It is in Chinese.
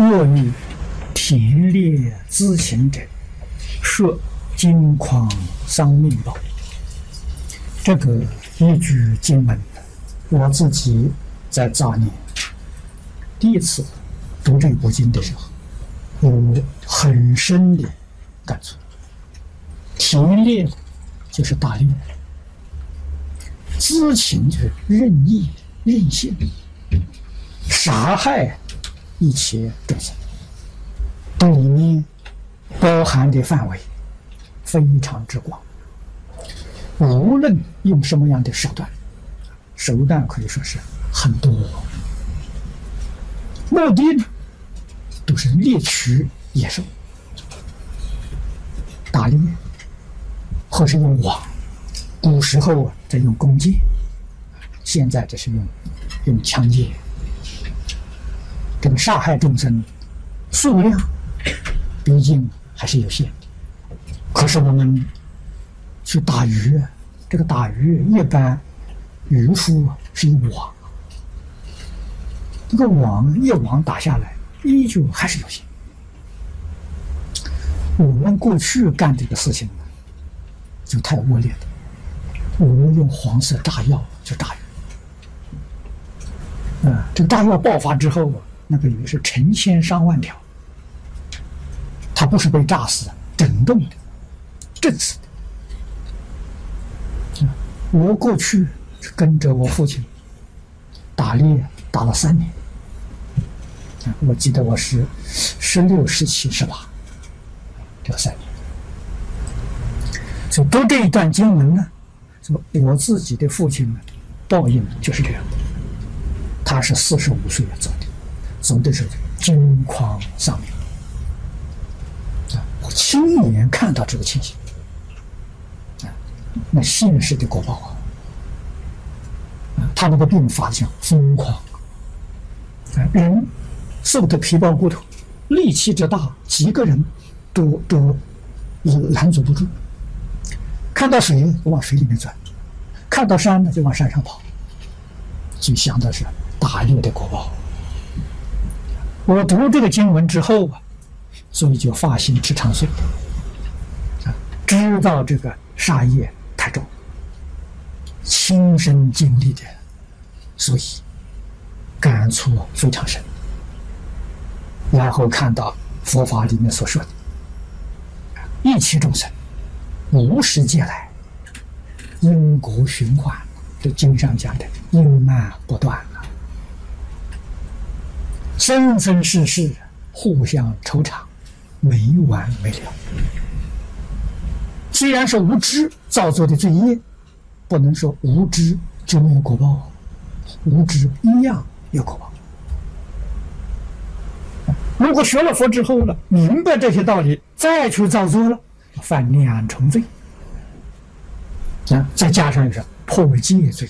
若遇田猎资禽者，设金矿丧命报。这个一句经文，我自己在早年第一次读这部经的时候，有很深的感触。田猎就是打猎，资禽就是任意任性，杀害一切众生。这里面包含的范围非常之广，无论用什么样的手段，手段可以说是很多，目的都是猎取野兽、打猎，或是用网。古时候啊，在用弓箭，现在这是用用枪箭，这个杀害众生数量。毕竟还是有限，可是我们去打鱼，这个打鱼一般渔夫是一网，这个网一网打下来，依旧还是有限。我们过去干这个事情就太恶劣了，我们用黄色炸药去炸鱼，啊，这个炸药爆发之后，那个鱼是成千上万条。他不是被炸死的，整栋的，震死的。我过去跟着我父亲打猎，打了三年。我记得我是十六、十七、十八，这三年。所以读这一段经文呢，说我自己的父亲呢，报应就是这样的。他是四十五岁走，走的时候金矿丧命。亲眼看到这个情形，啊，那现实的果报啊，他那个病发的像疯狂，啊，人瘦的皮包骨头，力气之大，几个人都都拦阻不住。看到水就往水里面钻，看到山呢就往山上跑，就想的是打猎的果报。我读这个经文之后啊。所以就发心吃长寿，啊，知道这个杀业太重，亲身经历的，所以感触非常深。然后看到佛法里面所说的，一切众生无始劫来因果循环，这经上讲的因蔓不断，生生世世互相酬偿。没完没了。虽然是无知造作的罪业，不能说无知就没有果报，无知一样有果报。如果学了佛之后了，明白这些道理，再去造作了，犯两重罪。啊，再加上一个破戒罪。